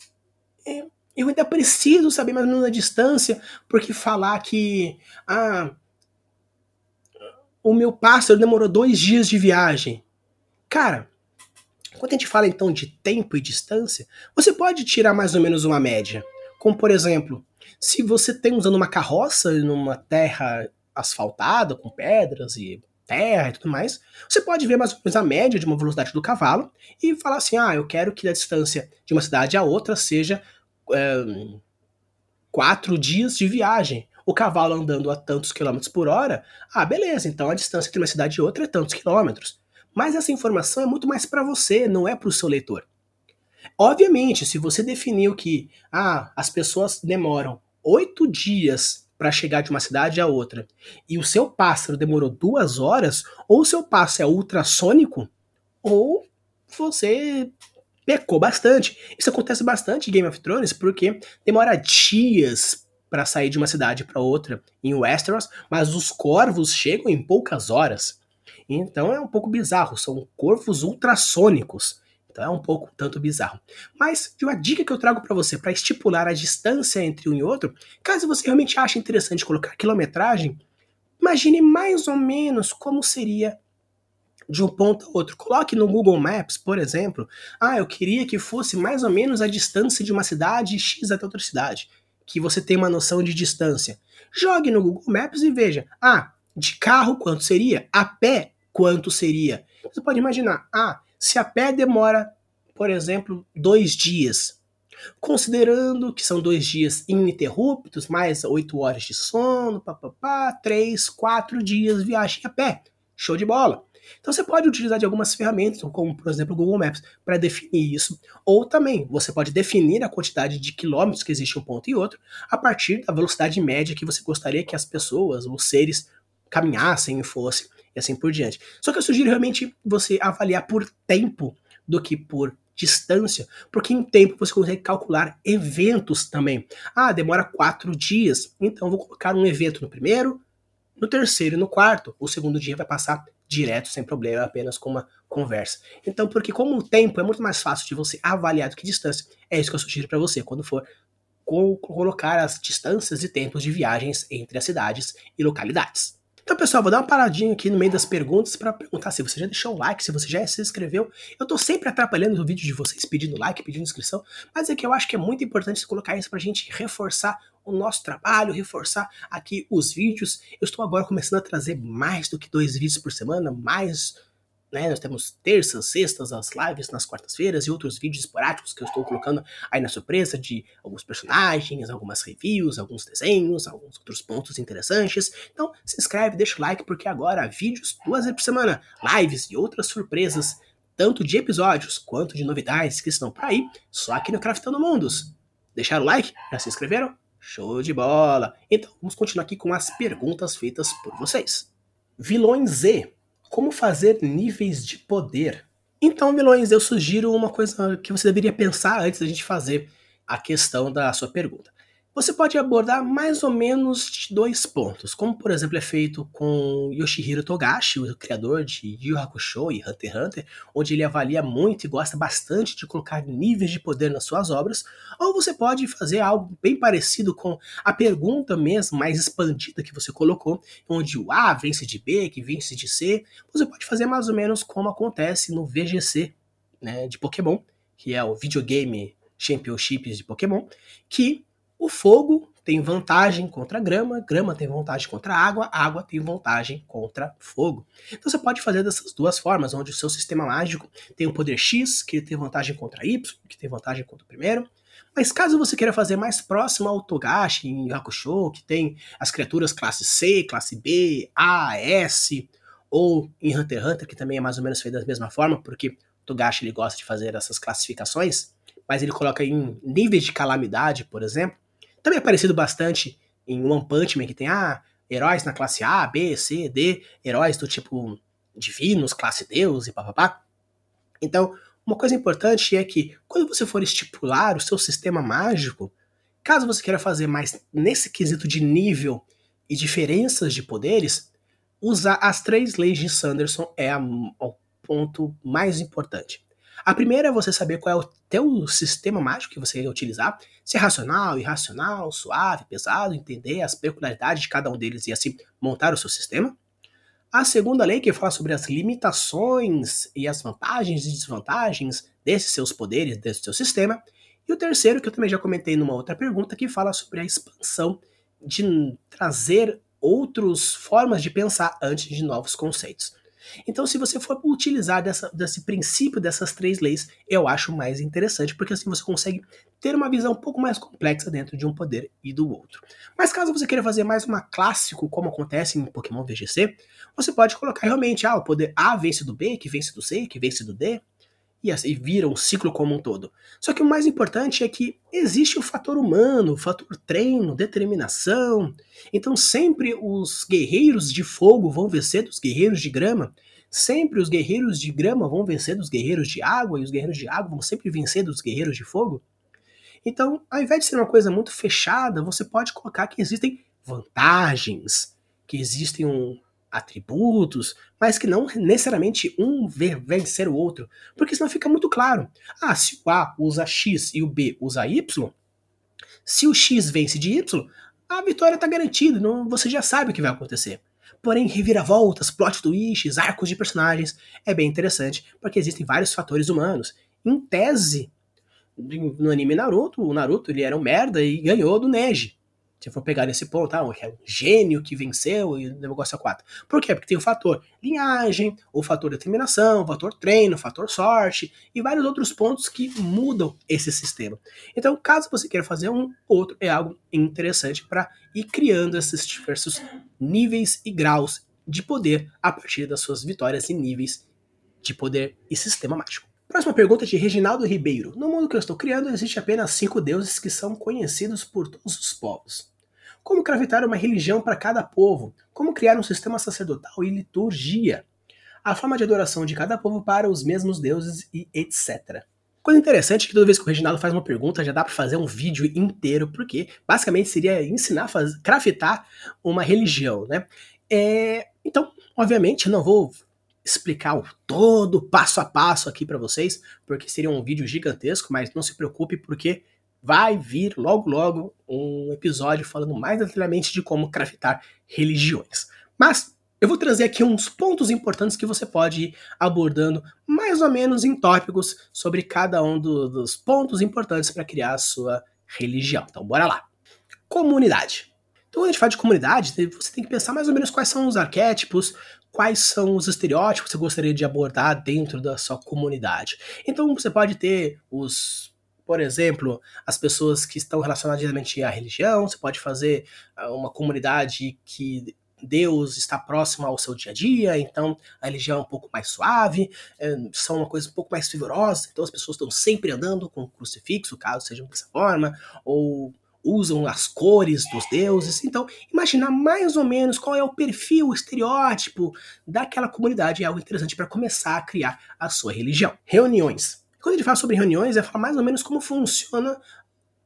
é, eu ainda preciso saber mais ou menos a distância, porque falar que ah, o meu pássaro demorou dois dias de viagem. Cara, quando a gente fala então de tempo e distância, você pode tirar mais ou menos uma média. Como por exemplo, se você tem usando uma carroça numa terra asfaltada, com pedras e terra e tudo mais, você pode ver mais ou menos a média de uma velocidade do cavalo e falar assim: ah, eu quero que a distância de uma cidade a outra seja é, quatro dias de viagem. O cavalo andando a tantos quilômetros por hora, ah, beleza, então a distância entre uma cidade e outra é tantos quilômetros. Mas essa informação é muito mais para você, não é para o seu leitor. Obviamente, se você definiu que ah, as pessoas demoram oito dias para chegar de uma cidade a outra e o seu pássaro demorou duas horas, ou o seu pássaro é ultrassônico, ou você pecou bastante. Isso acontece bastante em Game of Thrones porque demora dias para sair de uma cidade para outra em Westeros, mas os corvos chegam em poucas horas. Então é um pouco bizarro, são corvos ultrassônicos. Então é um pouco tanto bizarro. Mas uma dica que eu trago para você para estipular a distância entre um e outro, caso você realmente ache interessante colocar quilometragem, imagine mais ou menos como seria de um ponto a outro. Coloque no Google Maps, por exemplo, ah, eu queria que fosse mais ou menos a distância de uma cidade X até outra cidade, que você tem uma noção de distância. Jogue no Google Maps e veja, ah, de carro quanto seria? A pé quanto seria? Você pode imaginar, ah, se a pé demora, por exemplo, dois dias, considerando que são dois dias ininterruptos, mais oito horas de sono, papapá, três, quatro dias viagem a pé. Show de bola! Então você pode utilizar de algumas ferramentas, como por exemplo o Google Maps, para definir isso. Ou também você pode definir a quantidade de quilômetros que existe um ponto e outro a partir da velocidade média que você gostaria que as pessoas, os seres, caminhassem e fossem e assim por diante. Só que eu sugiro realmente você avaliar por tempo do que por distância, porque em tempo você consegue calcular eventos também. Ah, demora quatro dias, então vou colocar um evento no primeiro, no terceiro e no quarto. O segundo dia vai passar direto, sem problema, apenas com uma conversa. Então, porque como o tempo é muito mais fácil de você avaliar do que distância, é isso que eu sugiro para você quando for colocar as distâncias e tempos de viagens entre as cidades e localidades. Então, pessoal, vou dar uma paradinha aqui no meio das perguntas para perguntar se você já deixou o like, se você já se inscreveu. Eu tô sempre atrapalhando o vídeo de vocês pedindo like, pedindo inscrição, mas é que eu acho que é muito importante você colocar isso pra gente reforçar o nosso trabalho, reforçar aqui os vídeos. Eu estou agora começando a trazer mais do que dois vídeos por semana, mais né? Nós temos terças, sextas, as lives nas quartas-feiras e outros vídeos esporádicos que eu estou colocando aí na surpresa de alguns personagens, algumas reviews, alguns desenhos, alguns outros pontos interessantes. Então, se inscreve, deixa o like, porque agora vídeos duas vezes por semana, lives e outras surpresas, tanto de episódios quanto de novidades que estão por aí, só aqui no Craftando Mundos. Deixaram o like? Já se inscreveram? Show de bola! Então, vamos continuar aqui com as perguntas feitas por vocês. Vilões Z como fazer níveis de poder? Então, vilões, eu sugiro uma coisa que você deveria pensar antes da gente fazer a questão da sua pergunta você pode abordar mais ou menos dois pontos, como por exemplo é feito com Yoshihiro Togashi, o criador de Yu Hakusho e Hunter x Hunter, onde ele avalia muito e gosta bastante de colocar níveis de poder nas suas obras, ou você pode fazer algo bem parecido com a pergunta mesmo, mais expandida que você colocou, onde o A vence de B, que vence de C, você pode fazer mais ou menos como acontece no VGC né, de Pokémon, que é o videogame Championships de Pokémon, que o fogo tem vantagem contra a grama, grama tem vantagem contra a água, água tem vantagem contra fogo. Então você pode fazer dessas duas formas, onde o seu sistema mágico tem um poder X, que tem vantagem contra Y, que tem vantagem contra o primeiro. Mas caso você queira fazer mais próximo ao Togashi em Hakusho, que tem as criaturas classe C, classe B, A, S, ou em Hunter x Hunter, que também é mais ou menos feito da mesma forma, porque o Togashi ele gosta de fazer essas classificações, mas ele coloca em níveis de calamidade, por exemplo. Também é parecido bastante em One Punch Man, que tem ah, heróis na classe A, B, C, D, heróis do tipo divinos, classe Deus e papapá. Então, uma coisa importante é que quando você for estipular o seu sistema mágico, caso você queira fazer mais nesse quesito de nível e diferenças de poderes, usar as três leis de Sanderson é a, o ponto mais importante. A primeira é você saber qual é o teu sistema mágico que você quer utilizar, se é racional, irracional, suave, pesado, entender as peculiaridades de cada um deles e assim montar o seu sistema. A segunda lei que fala sobre as limitações e as vantagens e desvantagens desses seus poderes, desse seu sistema. E o terceiro, que eu também já comentei numa outra pergunta, que fala sobre a expansão de trazer outras formas de pensar antes de novos conceitos. Então, se você for utilizar dessa, desse princípio dessas três leis, eu acho mais interessante, porque assim você consegue ter uma visão um pouco mais complexa dentro de um poder e do outro. Mas caso você queira fazer mais uma clássico, como acontece em Pokémon VGC, você pode colocar realmente, ah, o poder A vence do B, que vence do C, que vence do D, e assim vira um ciclo como um todo. Só que o mais importante é que existe o fator humano, o fator treino, determinação. Então sempre os guerreiros de fogo vão vencer dos guerreiros de grama. Sempre os guerreiros de grama vão vencer dos guerreiros de água, e os guerreiros de água vão sempre vencer dos guerreiros de fogo. Então, ao invés de ser uma coisa muito fechada, você pode colocar que existem vantagens, que existem um, atributos, mas que não necessariamente um vencer o outro, porque senão fica muito claro. Ah, se o A usa X e o B usa Y, se o X vence de Y, a vitória está garantida, não, você já sabe o que vai acontecer. Porém, reviravoltas, plot twists, arcos de personagens é bem interessante, porque existem vários fatores humanos. Em tese, no anime Naruto, o Naruto ele era um merda e ganhou do Neji se for pegar nesse ponto, ah, é um gênio que venceu e o negócio é 4. Por quê? Porque tem o fator linhagem, o fator determinação, o fator treino, o fator sorte e vários outros pontos que mudam esse sistema. Então, caso você queira fazer um, outro é algo interessante para ir criando esses diversos níveis e graus de poder a partir das suas vitórias e níveis de poder e sistema mágico. Próxima pergunta é de Reginaldo Ribeiro. No mundo que eu estou criando, existe apenas cinco deuses que são conhecidos por todos os povos. Como craftar uma religião para cada povo? Como criar um sistema sacerdotal e liturgia? A forma de adoração de cada povo para os mesmos deuses e etc. Coisa interessante é que toda vez que o Reginaldo faz uma pergunta, já dá para fazer um vídeo inteiro, porque basicamente seria ensinar a craftar uma religião, né? É, então, obviamente, eu não vou explicar o todo passo a passo aqui para vocês, porque seria um vídeo gigantesco, mas não se preocupe porque vai vir logo logo um episódio falando mais detalhadamente de como craftar religiões. Mas eu vou trazer aqui uns pontos importantes que você pode ir abordando mais ou menos em tópicos sobre cada um do, dos pontos importantes para criar a sua religião. Então bora lá. Comunidade. Então, quando a gente fala de comunidade, você tem que pensar mais ou menos quais são os arquétipos, quais são os estereótipos que você gostaria de abordar dentro da sua comunidade. Então, você pode ter os por exemplo, as pessoas que estão relacionadas diretamente à religião, você pode fazer ah, uma comunidade que Deus está próximo ao seu dia a dia, então a religião é um pouco mais suave, é, são uma coisa um pouco mais fervorosa, então as pessoas estão sempre andando com o crucifixo, caso seja dessa forma, ou usam as cores dos deuses. Então, imaginar mais ou menos qual é o perfil, o estereótipo daquela comunidade é algo interessante para começar a criar a sua religião. Reuniões. Quando gente fala sobre reuniões, é falar mais ou menos como funciona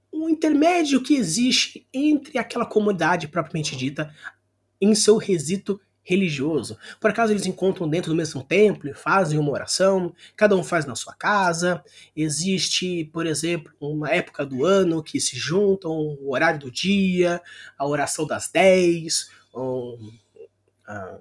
o intermédio que existe entre aquela comunidade propriamente dita em seu resito religioso. Por acaso eles encontram dentro do mesmo templo e fazem uma oração, cada um faz na sua casa. Existe, por exemplo, uma época do ano que se juntam, o horário do dia, a oração das 10, um, a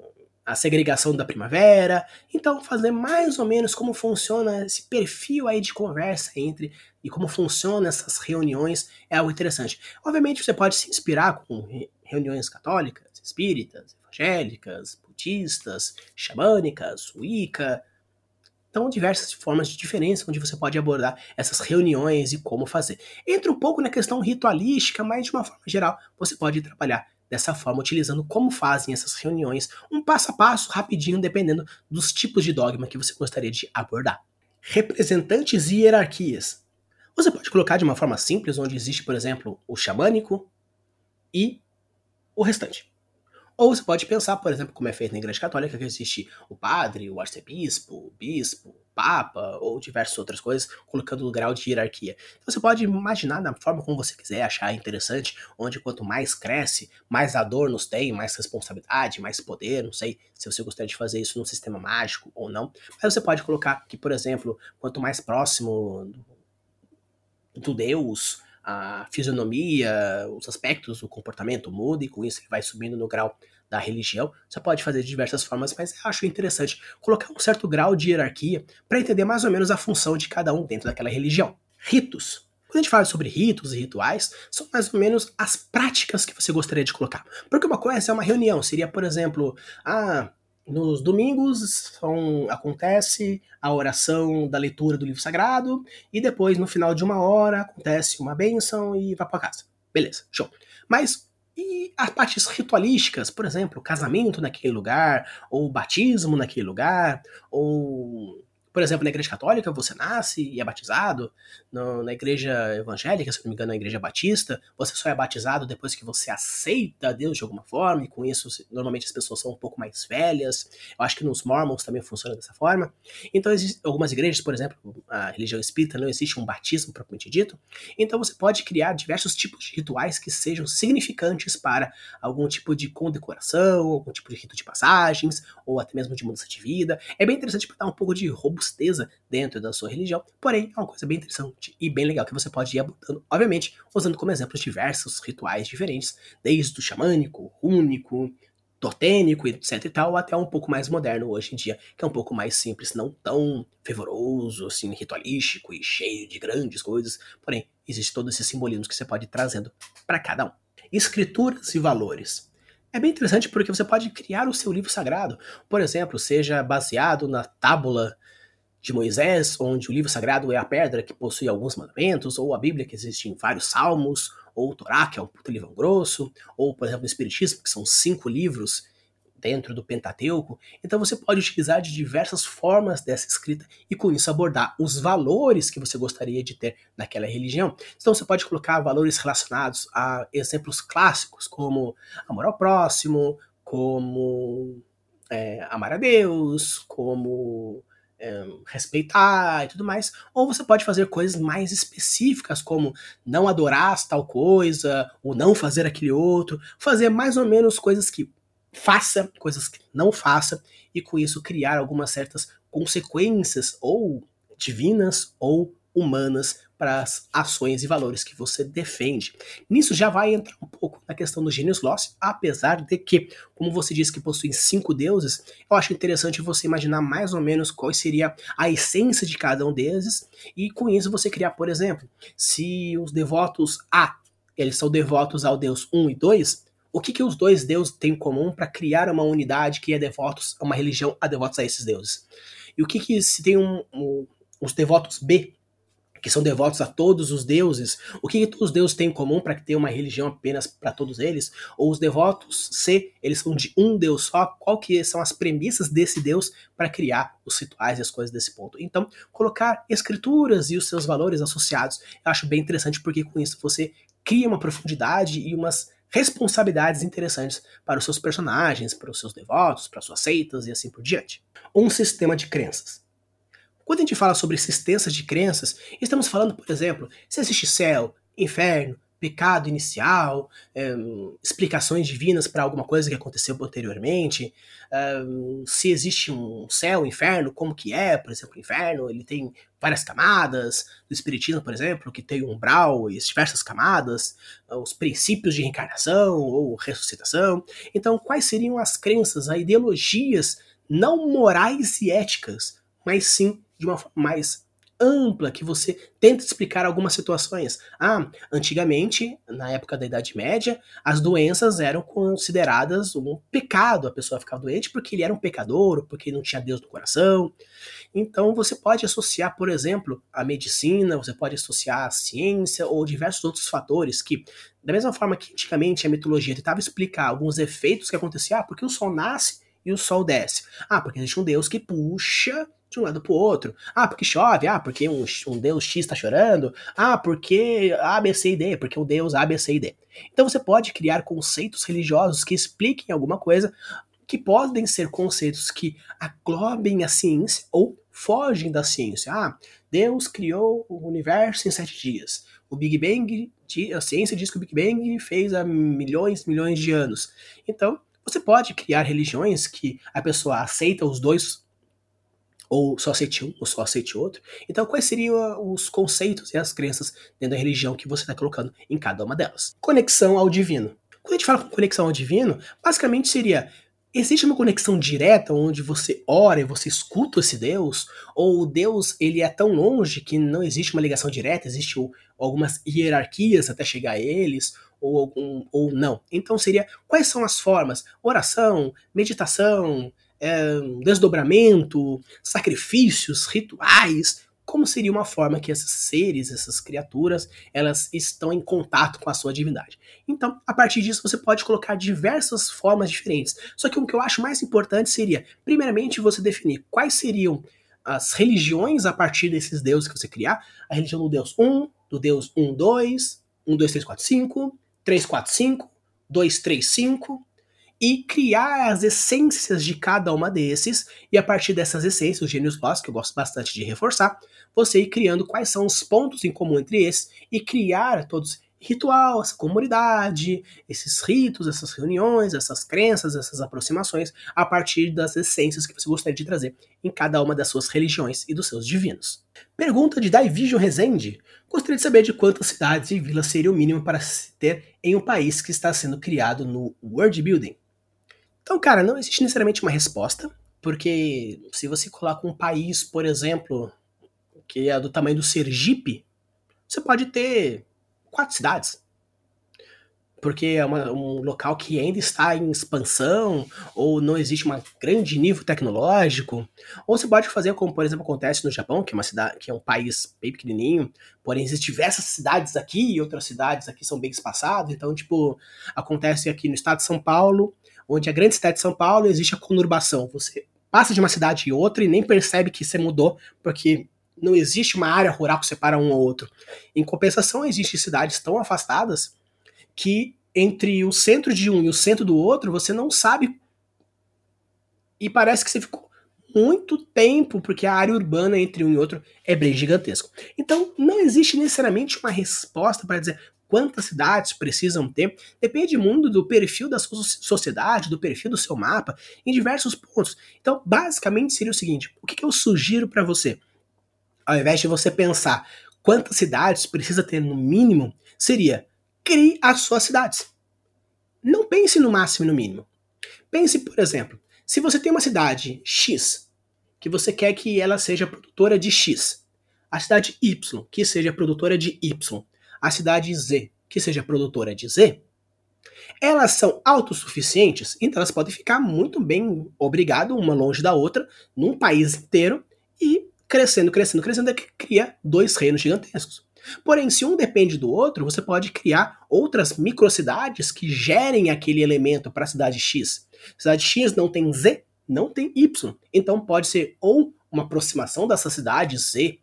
segregação da primavera. Então, fazer mais ou menos como funciona esse perfil aí de conversa entre e como funcionam essas reuniões é algo interessante. Obviamente você pode se inspirar com reuniões católicas, espíritas, evangélicas, budistas, xamânicas, wicca. Então, diversas formas de diferença onde você pode abordar essas reuniões e como fazer. Entra um pouco na questão ritualística, mas de uma forma geral, você pode trabalhar dessa forma, utilizando como fazem essas reuniões, um passo a passo, rapidinho, dependendo dos tipos de dogma que você gostaria de abordar. Representantes e hierarquias. Você pode colocar de uma forma simples, onde existe, por exemplo, o xamânico e o restante. Ou você pode pensar, por exemplo, como é feito na Igreja Católica, que existe o padre, o arcebispo, o bispo, papa, ou diversas outras coisas, colocando o grau de hierarquia. Então você pode imaginar da forma como você quiser, achar interessante, onde quanto mais cresce, mais adornos tem, mais responsabilidade, mais poder, não sei se você gostaria de fazer isso num sistema mágico ou não. Mas você pode colocar que, por exemplo, quanto mais próximo do Deus, a fisionomia, os aspectos do comportamento muda e com isso ele vai subindo no grau da religião. Você pode fazer de diversas formas, mas eu acho interessante colocar um certo grau de hierarquia para entender mais ou menos a função de cada um dentro daquela religião. Ritos. Quando a gente fala sobre ritos e rituais, são mais ou menos as práticas que você gostaria de colocar. Porque uma coisa é uma reunião, seria, por exemplo, ah, nos domingos são, acontece a oração da leitura do livro sagrado e depois no final de uma hora acontece uma bênção e vai para casa. Beleza, show. Mas e as partes ritualísticas, por exemplo, casamento naquele lugar, ou batismo naquele lugar, ou por exemplo, na igreja católica você nasce e é batizado, no, na igreja evangélica, se não me engano, na igreja batista, você só é batizado depois que você aceita Deus de alguma forma, e com isso normalmente as pessoas são um pouco mais velhas. Eu acho que nos mormons também funciona dessa forma. Então, algumas igrejas, por exemplo, a religião espírita não existe um batismo propriamente dito. Então, você pode criar diversos tipos de rituais que sejam significantes para algum tipo de condecoração, algum tipo de rito de passagens, ou até mesmo de mudança de vida. É bem interessante para dar um pouco de robusteza dentro da sua religião, porém é uma coisa bem interessante e bem legal que você pode ir abordando, obviamente, usando como exemplos diversos rituais diferentes, desde o xamânico, único, totênico, etc e tal, até um pouco mais moderno hoje em dia, que é um pouco mais simples, não tão fervoroso, assim, ritualístico e cheio de grandes coisas, porém, existe todos esses simbolismos que você pode ir trazendo para cada um. Escrituras e valores. É bem interessante porque você pode criar o seu livro sagrado, por exemplo, seja baseado na tábula de Moisés, onde o livro sagrado é a pedra que possui alguns mandamentos, ou a Bíblia, que existe em vários salmos, ou o Torá, que é um puto livro grosso, ou, por exemplo, o Espiritismo, que são cinco livros dentro do Pentateuco. Então você pode utilizar de diversas formas dessa escrita e com isso abordar os valores que você gostaria de ter naquela religião. Então você pode colocar valores relacionados a exemplos clássicos como amor ao próximo, como é, amar a Deus, como é, respeitar e tudo mais, ou você pode fazer coisas mais específicas, como não adorar tal coisa, ou não fazer aquele outro, fazer mais ou menos coisas que faça, coisas que não faça, e com isso criar algumas certas consequências, ou divinas, ou humanas para as ações e valores que você defende. Nisso já vai entrar um pouco na questão do Genius Loss, apesar de que, como você disse que possui cinco deuses, eu acho interessante você imaginar mais ou menos qual seria a essência de cada um desses, e com isso você criar, por exemplo, se os devotos A, eles são devotos ao deus 1 e 2, o que, que os dois deuses têm em comum para criar uma unidade que é devotos a uma religião a devotos a esses deuses? E o que, que se tem um, um os devotos B que são devotos a todos os deuses, o que, que os deuses têm em comum para ter uma religião apenas para todos eles? Ou os devotos C, eles são de um deus só, qual que são as premissas desse deus para criar os rituais e as coisas desse ponto? Então, colocar escrituras e os seus valores associados, eu acho bem interessante porque com isso você cria uma profundidade e umas responsabilidades interessantes para os seus personagens, para os seus devotos, para suas seitas e assim por diante. Um sistema de crenças. Quando a gente fala sobre existências de crenças, estamos falando, por exemplo, se existe céu, inferno, pecado inicial, é, explicações divinas para alguma coisa que aconteceu anteriormente, é, se existe um céu, inferno, como que é, por exemplo, o inferno, ele tem várias camadas, do espiritismo, por exemplo, que tem um umbral e diversas camadas, os princípios de reencarnação ou ressuscitação. Então, quais seriam as crenças, as ideologias não morais e éticas, mas sim de uma forma mais ampla que você tenta explicar algumas situações. Ah, antigamente, na época da Idade Média, as doenças eram consideradas um pecado. A pessoa ficava doente porque ele era um pecador, porque não tinha Deus no coração. Então você pode associar, por exemplo, a medicina, você pode associar a ciência ou diversos outros fatores que, da mesma forma que antigamente a mitologia tentava explicar alguns efeitos que aconteciam, ah, porque o sol nasce e o sol desce. Ah, porque existe um Deus que puxa de um lado pro outro. Ah, porque chove. Ah, porque um, um Deus X está chorando. Ah, porque A, B, C e D. Porque o Deus A, B, C e D. Então você pode criar conceitos religiosos que expliquem alguma coisa que podem ser conceitos que aglobem a ciência ou fogem da ciência. Ah, Deus criou o universo em sete dias. O Big Bang, a ciência diz que o Big Bang fez há milhões, milhões de anos. Então, você pode criar religiões que a pessoa aceita os dois, ou só aceite um, ou só aceite outro. Então, quais seriam os conceitos e as crenças dentro da religião que você está colocando em cada uma delas? Conexão ao divino. Quando a gente fala com conexão ao divino, basicamente seria Existe uma conexão direta onde você ora e você escuta esse Deus? Ou Deus ele é tão longe que não existe uma ligação direta, existe algumas hierarquias até chegar a eles? Ou, algum, ou não? Então seria quais são as formas? Oração, meditação, é, desdobramento, sacrifícios, rituais, como seria uma forma que esses seres, essas criaturas, elas estão em contato com a sua divindade. Então, a partir disso, você pode colocar diversas formas diferentes. Só que o que eu acho mais importante seria, primeiramente, você definir quais seriam as religiões a partir desses deuses que você criar. A religião do Deus 1, do Deus 1, 2, 1, 2, 3, 4, 5, 3, 4, 5, 2, 3, 5, e criar as essências de cada uma desses, e a partir dessas essências, os gênios lost, que eu gosto bastante de reforçar, você ir criando quais são os pontos em comum entre esses e criar todos ritual, essa comunidade, esses ritos, essas reuniões, essas crenças, essas aproximações a partir das essências que você gostaria de trazer em cada uma das suas religiões e dos seus divinos. Pergunta de Daivision Rezende. Gostaria de saber de quantas cidades e vilas seria o mínimo para se ter em um país que está sendo criado no World Building. Então, cara, não existe necessariamente uma resposta, porque se você coloca um país, por exemplo, que é do tamanho do Sergipe, você pode ter quatro cidades. Porque é uma, um local que ainda está em expansão, ou não existe um grande nível tecnológico. Ou você pode fazer como, por exemplo, acontece no Japão, que é uma cidade, que é um país bem pequenininho, porém existem diversas cidades aqui e outras cidades aqui são bem espaçadas. Então, tipo, acontece aqui no estado de São Paulo, onde a grande cidade de São Paulo existe a conurbação. Você passa de uma cidade e outra e nem percebe que você mudou, porque não existe uma área rural que separa um ou outro. Em compensação, existem cidades tão afastadas que entre o centro de um e o centro do outro, você não sabe. E parece que você ficou muito tempo, porque a área urbana entre um e outro é bem gigantesco. Então, não existe necessariamente uma resposta para dizer quantas cidades precisam ter, depende muito do perfil da sua sociedade, do perfil do seu mapa, em diversos pontos. Então, basicamente seria o seguinte: o que eu sugiro para você? Ao invés de você pensar quantas cidades precisa ter no mínimo, seria crie as suas cidades. Não pense no máximo e no mínimo. Pense, por exemplo, se você tem uma cidade X, que você quer que ela seja produtora de X, a cidade Y, que seja produtora de Y, a cidade Z, que seja produtora de Z, elas são autossuficientes, então elas podem ficar muito bem obrigado uma longe da outra, num país inteiro, e crescendo, crescendo, crescendo, é que cria dois reinos gigantescos. Porém, se um depende do outro, você pode criar outras microcidades que gerem aquele elemento para a cidade X. Cidade X não tem Z, não tem Y. Então pode ser ou uma aproximação dessa cidade Z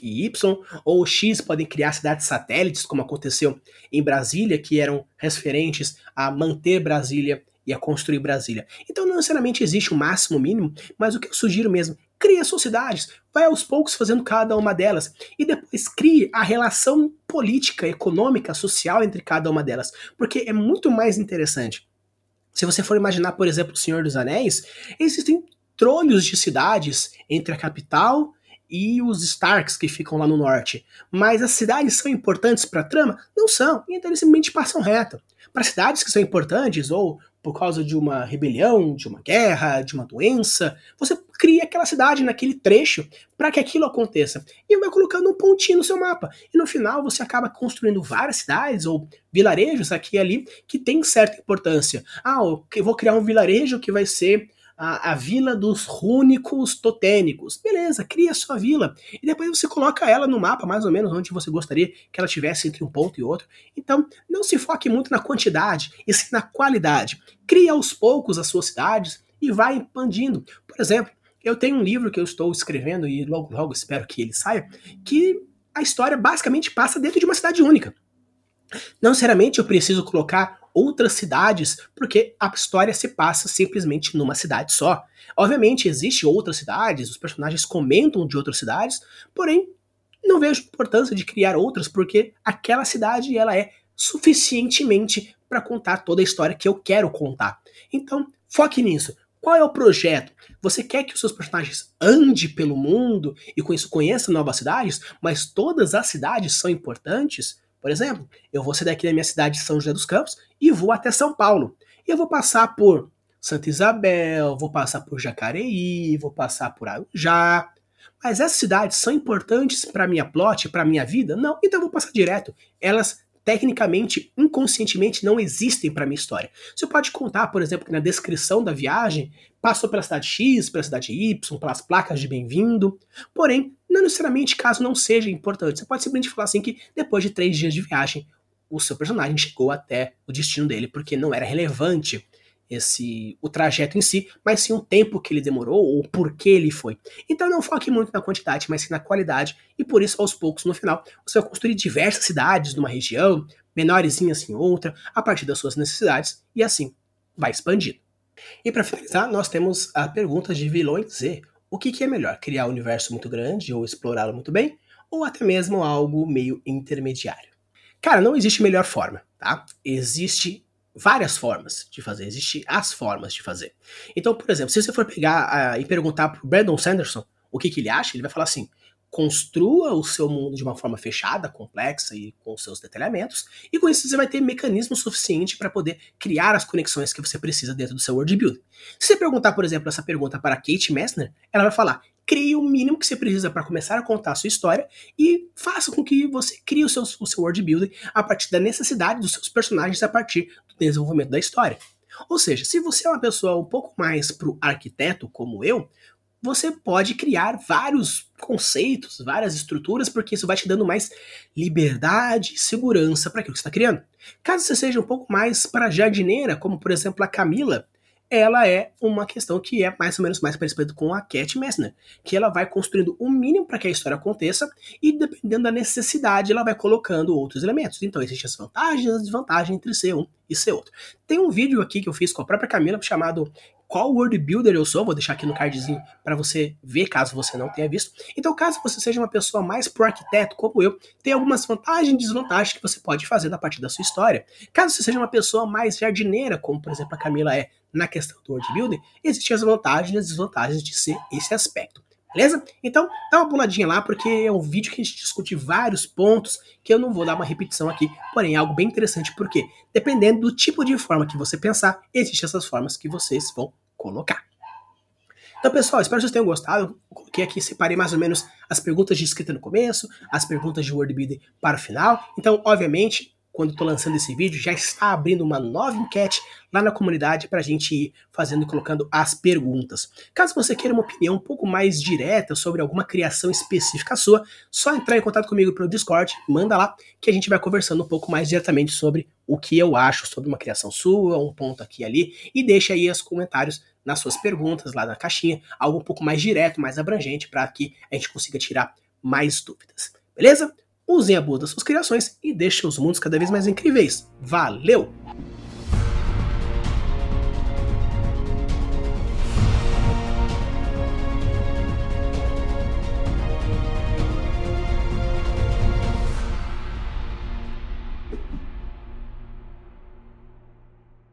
e Y, ou X podem criar cidades satélites, como aconteceu em Brasília, que eram referentes a manter Brasília e a construir Brasília. Então não necessariamente existe um máximo mínimo, mas o que eu sugiro mesmo, crie sociedades, vai aos poucos fazendo cada uma delas, e depois crie a relação política, econômica, social entre cada uma delas, porque é muito mais interessante. Se você for imaginar, por exemplo, o Senhor dos Anéis, existem trolhos de cidades entre a capital e os Starks que ficam lá no norte. Mas as cidades são importantes para a trama? Não são, então eles simplesmente passam reto. Para cidades que são importantes, ou por causa de uma rebelião, de uma guerra, de uma doença. Você cria aquela cidade naquele trecho para que aquilo aconteça. E vai colocando um pontinho no seu mapa. E no final você acaba construindo várias cidades ou vilarejos aqui e ali que tem certa importância. Ah, eu vou criar um vilarejo que vai ser a, a vila dos rúnicos totênicos. Beleza, cria sua vila. E depois você coloca ela no mapa, mais ou menos, onde você gostaria que ela tivesse entre um ponto e outro. Então, não se foque muito na quantidade, e sim na qualidade. Cria aos poucos as suas cidades e vai expandindo. Por exemplo, eu tenho um livro que eu estou escrevendo e logo logo espero que ele saia, que a história basicamente passa dentro de uma cidade única. Não necessariamente eu preciso colocar outras cidades, porque a história se passa simplesmente numa cidade só. Obviamente, existem outras cidades, os personagens comentam de outras cidades, porém, não vejo importância de criar outras, porque aquela cidade ela é suficientemente para contar toda a história que eu quero contar. Então, foque nisso. Qual é o projeto? Você quer que os seus personagens andem pelo mundo e com isso conheçam novas cidades, mas todas as cidades são importantes? Por exemplo, eu vou sair daqui da minha cidade de São José dos Campos e vou até São Paulo. E eu vou passar por Santa Isabel, vou passar por Jacareí, vou passar por Arujá. Mas essas cidades são importantes para minha plot, para minha vida? Não, então eu vou passar direto. Elas tecnicamente, inconscientemente, não existem para minha história. Você pode contar, por exemplo, que na descrição da viagem passou pela cidade X, pela cidade Y, pelas placas de bem-vindo. Porém, não necessariamente caso não seja importante. Você pode simplesmente falar assim que depois de três dias de viagem, o seu personagem chegou até o destino dele, porque não era relevante esse o trajeto em si, mas sim o tempo que ele demorou ou por que ele foi. Então não foque muito na quantidade, mas sim na qualidade, e por isso aos poucos no final você vai construir diversas cidades numa região, menorzinhas em outra, a partir das suas necessidades, e assim vai expandindo. E para finalizar, nós temos a pergunta de vilões Z. O que, que é melhor, criar um universo muito grande ou explorá-lo muito bem, ou até mesmo algo meio intermediário? Cara, não existe melhor forma, tá? Existe várias formas de fazer, existem as formas de fazer. Então, por exemplo, se você for pegar uh, e perguntar pro Brandon Sanderson o que, que ele acha, ele vai falar assim: construa o seu mundo de uma forma fechada, complexa e com seus detalhamentos, e com isso você vai ter mecanismo suficiente para poder criar as conexões que você precisa dentro do seu world build. Se você perguntar, por exemplo, essa pergunta para Kate Messner, ela vai falar: crie o mínimo que você precisa para começar a contar a sua história e faça com que você crie o seu, o seu world building a partir da necessidade dos seus personagens a partir do desenvolvimento da história. Ou seja, se você é uma pessoa um pouco mais pro arquiteto como eu, você pode criar vários conceitos, várias estruturas, porque isso vai te dando mais liberdade e segurança para aquilo que você está criando. Caso você seja um pouco mais para jardineira, como por exemplo a Camila, ela é uma questão que é mais ou menos mais parecida com a Cat Messner, que ela vai construindo o um mínimo para que a história aconteça e dependendo da necessidade ela vai colocando outros elementos. Então existem as vantagens e as desvantagens entre ser um e ser outro. Tem um vídeo aqui que eu fiz com a própria Camila chamado qual world builder eu sou, vou deixar aqui no cardzinho para você ver caso você não tenha visto. Então, caso você seja uma pessoa mais pro arquiteto como eu, tem algumas vantagens e desvantagens que você pode fazer na partir da sua história. Caso você seja uma pessoa mais jardineira, como por exemplo a Camila é na questão do world building, existem as vantagens e as desvantagens de ser esse aspecto. Beleza? Então, dá uma puladinha lá, porque é um vídeo que a gente discute vários pontos que eu não vou dar uma repetição aqui, porém é algo bem interessante, porque dependendo do tipo de forma que você pensar, existem essas formas que vocês vão colocar. Então, pessoal, espero que vocês tenham gostado. Eu coloquei aqui, separei mais ou menos as perguntas de escrita no começo, as perguntas de word para o final. Então, obviamente, quando estou lançando esse vídeo, já está abrindo uma nova enquete lá na comunidade para a gente ir fazendo e colocando as perguntas. Caso você queira uma opinião um pouco mais direta sobre alguma criação específica sua, só entrar em contato comigo pelo Discord, manda lá que a gente vai conversando um pouco mais diretamente sobre o que eu acho sobre uma criação sua, um ponto aqui e ali, e deixa aí os comentários nas suas perguntas lá na caixinha, algo um pouco mais direto, mais abrangente, para que a gente consiga tirar mais dúvidas. Beleza? Usem a boa das suas criações e deixem os mundos cada vez mais incríveis. Valeu!